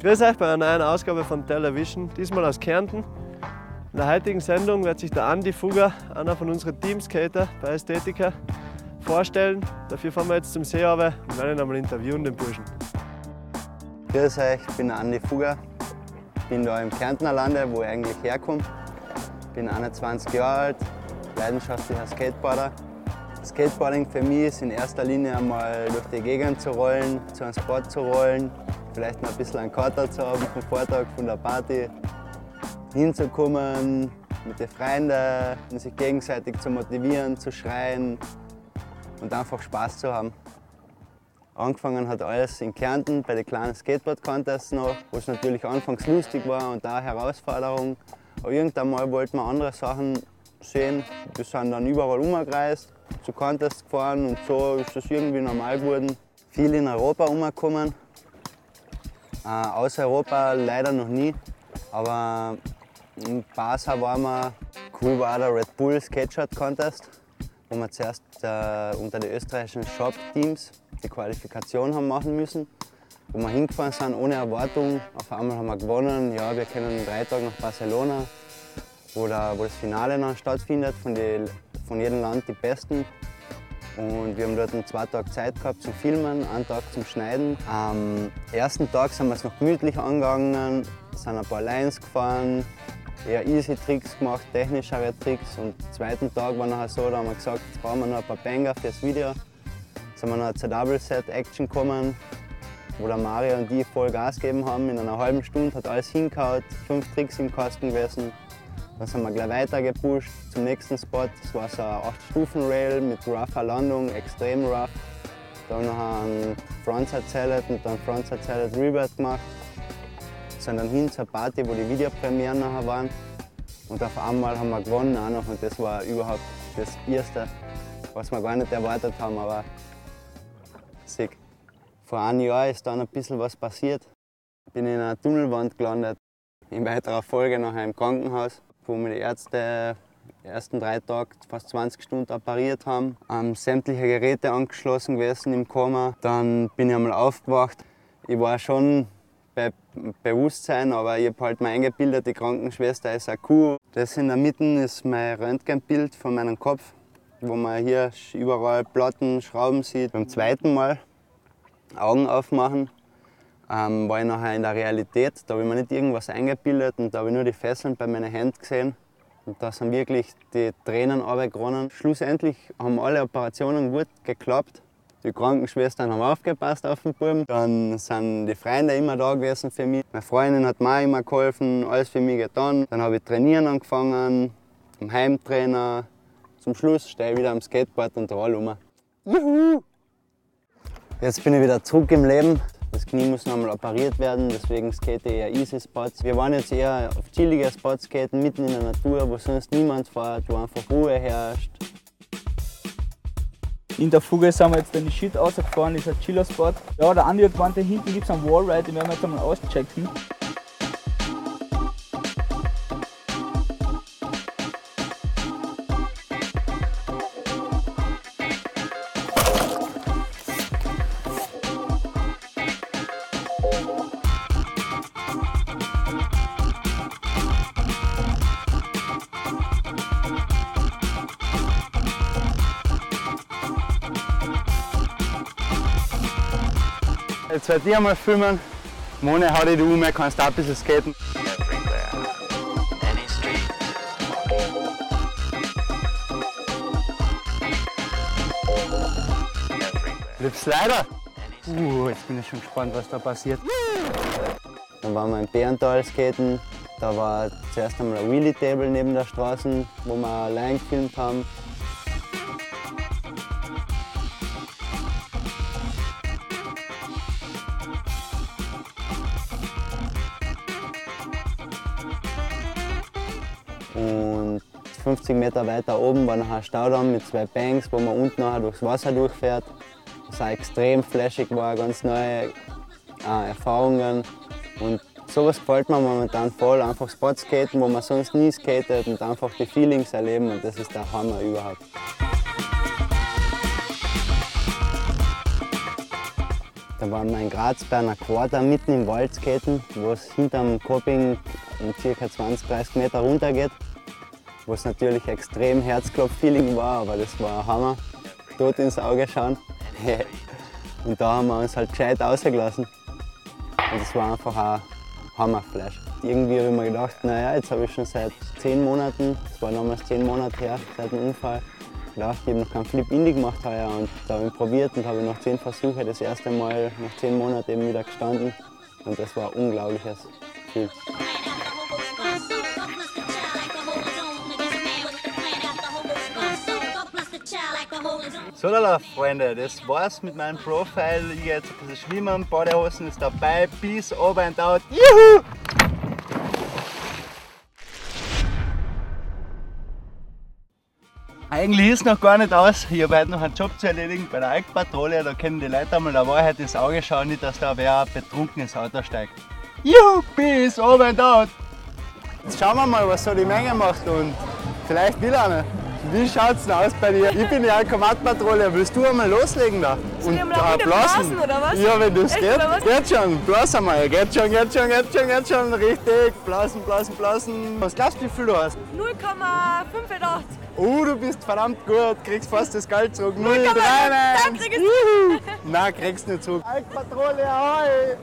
Grüß euch bei einer neuen Ausgabe von Television, diesmal aus Kärnten. In der heutigen Sendung wird sich der Andi Fugger, einer von unseren Teamskater bei Ästhetika, vorstellen. Dafür fahren wir jetzt zum See runter und werden ihn einmal interviewen, den Burschen. Grüß euch, ich bin der Andi Fugger. bin da im Kärntner Lande, wo ich eigentlich herkomme. Bin 21 Jahre alt, leidenschaftlicher Skateboarder. Skateboarding für mich ist in erster Linie einmal durch die Gegend zu rollen, zu einem Spot zu rollen, vielleicht noch ein bisschen einen Kater zu haben vom Vortag, von der Party, hinzukommen, mit den Freunden, sich gegenseitig zu motivieren, zu schreien und einfach Spaß zu haben. Angefangen hat alles in Kärnten bei den kleinen Skateboard-Contests noch, wo es natürlich anfangs lustig war und da Herausforderung. Aber irgendwann mal wollten wir andere Sachen sehen. Wir sind dann überall umgereist, zu Contests gefahren und so ist das irgendwie normal geworden. Viel in Europa umgekommen, äh, aus Europa leider noch nie, aber in Barca waren wir, cool war der Red Bull Skateshot Contest, wo wir zuerst äh, unter den österreichischen Shop-Teams die Qualifikation haben machen müssen, wo wir hingefahren sind ohne Erwartung. Auf einmal haben wir gewonnen, ja, wir können drei Tagen nach Barcelona, wo, der, wo das Finale dann stattfindet, von, die, von jedem Land die Besten. Und wir haben dort zwei Tage Zeit gehabt zum Filmen, einen Tag zum Schneiden. Am ersten Tag sind wir es noch gemütlich angegangen, sind ein paar Lines gefahren, eher easy Tricks gemacht, technischere Tricks. Und am zweiten Tag war nachher so, da haben wir gesagt, jetzt brauchen wir noch ein paar Banger fürs Video. Sind wir noch zur Double Set Action gekommen, wo der Mario und die voll Gas gegeben haben. In einer halben Stunde hat alles hingehauen, fünf Tricks im Kasten gewesen. Dann sind wir gleich weiter gepusht zum nächsten Spot. Das war so ein 8-Stufen-Rail mit rougher Landung, extrem rough. Dann noch einen Frontside Salad und dann Frontside Salad Rebirth gemacht. Sind dann hin zur Party, wo die Videopremieren nachher waren. Und auf einmal haben wir gewonnen auch noch und das war überhaupt das Erste, was wir gar nicht erwartet haben, aber sick. Vor einem Jahr ist dann ein bisschen was passiert. Bin in einer Tunnelwand gelandet, in weiterer Folge nachher im Krankenhaus wo mir die Ärzte die ersten drei Tage fast 20 Stunden operiert haben, ähm, sämtliche Geräte angeschlossen gewesen im Koma. Dann bin ich einmal aufgewacht. Ich war schon bei Bewusstsein, aber ich habe halt mir eingebildet, die Krankenschwester ist eine Kuh. Das in der Mitte ist mein Röntgenbild von meinem Kopf, wo man hier überall Platten, Schrauben sieht. Beim zweiten Mal Augen aufmachen, ähm, war ich nachher in der Realität. Da habe ich mir nicht irgendwas eingebildet und da habe ich nur die Fesseln bei meinen Händen gesehen. Und da sind wirklich die Tränen runtergeronnen. Schlussendlich haben alle Operationen gut geklappt. Die Krankenschwestern haben aufgepasst auf den Buben. Dann sind die Freunde immer da gewesen für mich. Meine Freundin hat mir immer geholfen, alles für mich getan. Dann habe ich trainieren angefangen, am Heimtrainer. Zum Schluss stehe ich wieder am Skateboard und rolle um. Juhu! Jetzt bin ich wieder zurück im Leben. Das Knie muss nochmal operiert werden, deswegen skate ich eher easy Spots. Wir waren jetzt eher auf chillige Spots skaten, mitten in der Natur, wo sonst niemand fährt, wo einfach Ruhe herrscht. In der Fuge sind wir jetzt den Shit rausgefahren, ist ein Chiller-Spot. Ja, der Andi hat gemeint, da hinten gibt es einen Wallride, den werden wir jetzt einmal auschecken. Jetzt werde ich einmal filmen. Mone, hau dich um, kannst auch ein bisschen skaten. Lip Slider. Uh, jetzt bin ich schon gespannt, was da passiert. Dann waren wir im Bärental skaten. Da war zuerst einmal ein Wheelie Table neben der Straße, wo wir allein gefilmt haben. Und 50 Meter weiter oben war noch ein Staudamm mit zwei Banks, wo man unten nachher durchs Wasser durchfährt. Das auch extrem flashig war, ganz neue äh, Erfahrungen. Und sowas gefällt mir momentan voll. Einfach Spotskaten, wo man sonst nie skatet und einfach die Feelings erleben und das ist der Hammer überhaupt. Da waren wir in Graz bei einer Quarter mitten im Wald skaten, wo es hinterm Koping um ca. 20, 30 Meter runter es natürlich extrem Herzklopf-Feeling war, aber das war ein Hammer. Tot ins Auge schauen. Und da haben wir uns halt gescheit rausgelassen. Und das war einfach ein Hammerflash. Irgendwie habe ich mir gedacht, naja, jetzt habe ich schon seit zehn Monaten, das war damals zehn Monate her, seit dem Unfall, gedacht, ich habe noch keinen Flip Indie gemacht heuer und da habe ich probiert und habe nach zehn Versuchen das erste Mal nach zehn Monaten eben wieder gestanden. Und das war ein unglaubliches Gefühl. So, lala, Freunde, das war's mit meinem Profile. Ich gehe jetzt ein bisschen schwimmen, Badehosen ist dabei. Peace, over and out. Juhu! Eigentlich ist noch gar nicht aus. Ich habe heute noch einen Job zu erledigen bei der Alkpatrouille. Da können die Leute einmal der Wahrheit ins Auge schauen, nicht, dass da wer betrunken ins Auto steigt. Juhu, peace, over and out. Jetzt schauen wir mal, was so die Menge macht und vielleicht will einer. Wie schaut's denn aus bei dir? Ich bin die Alkomatpatrouille. Willst du einmal loslegen da? Und wir mal wieder blasen, oder was? Ja, wenn das Echt, geht. Geht schon. Blas einmal. Geht schon, geht schon, geht schon, geht schon. Richtig. Blasen, blasen, blasen. Was glaubst du, wie viel du hast? 0,85. Oh, du bist verdammt gut. Kriegst fast das Geld zurück. 0, 3, Dann krieg ich's. Nein, kriegst nicht zurück. Alkpatrouille, ahoi.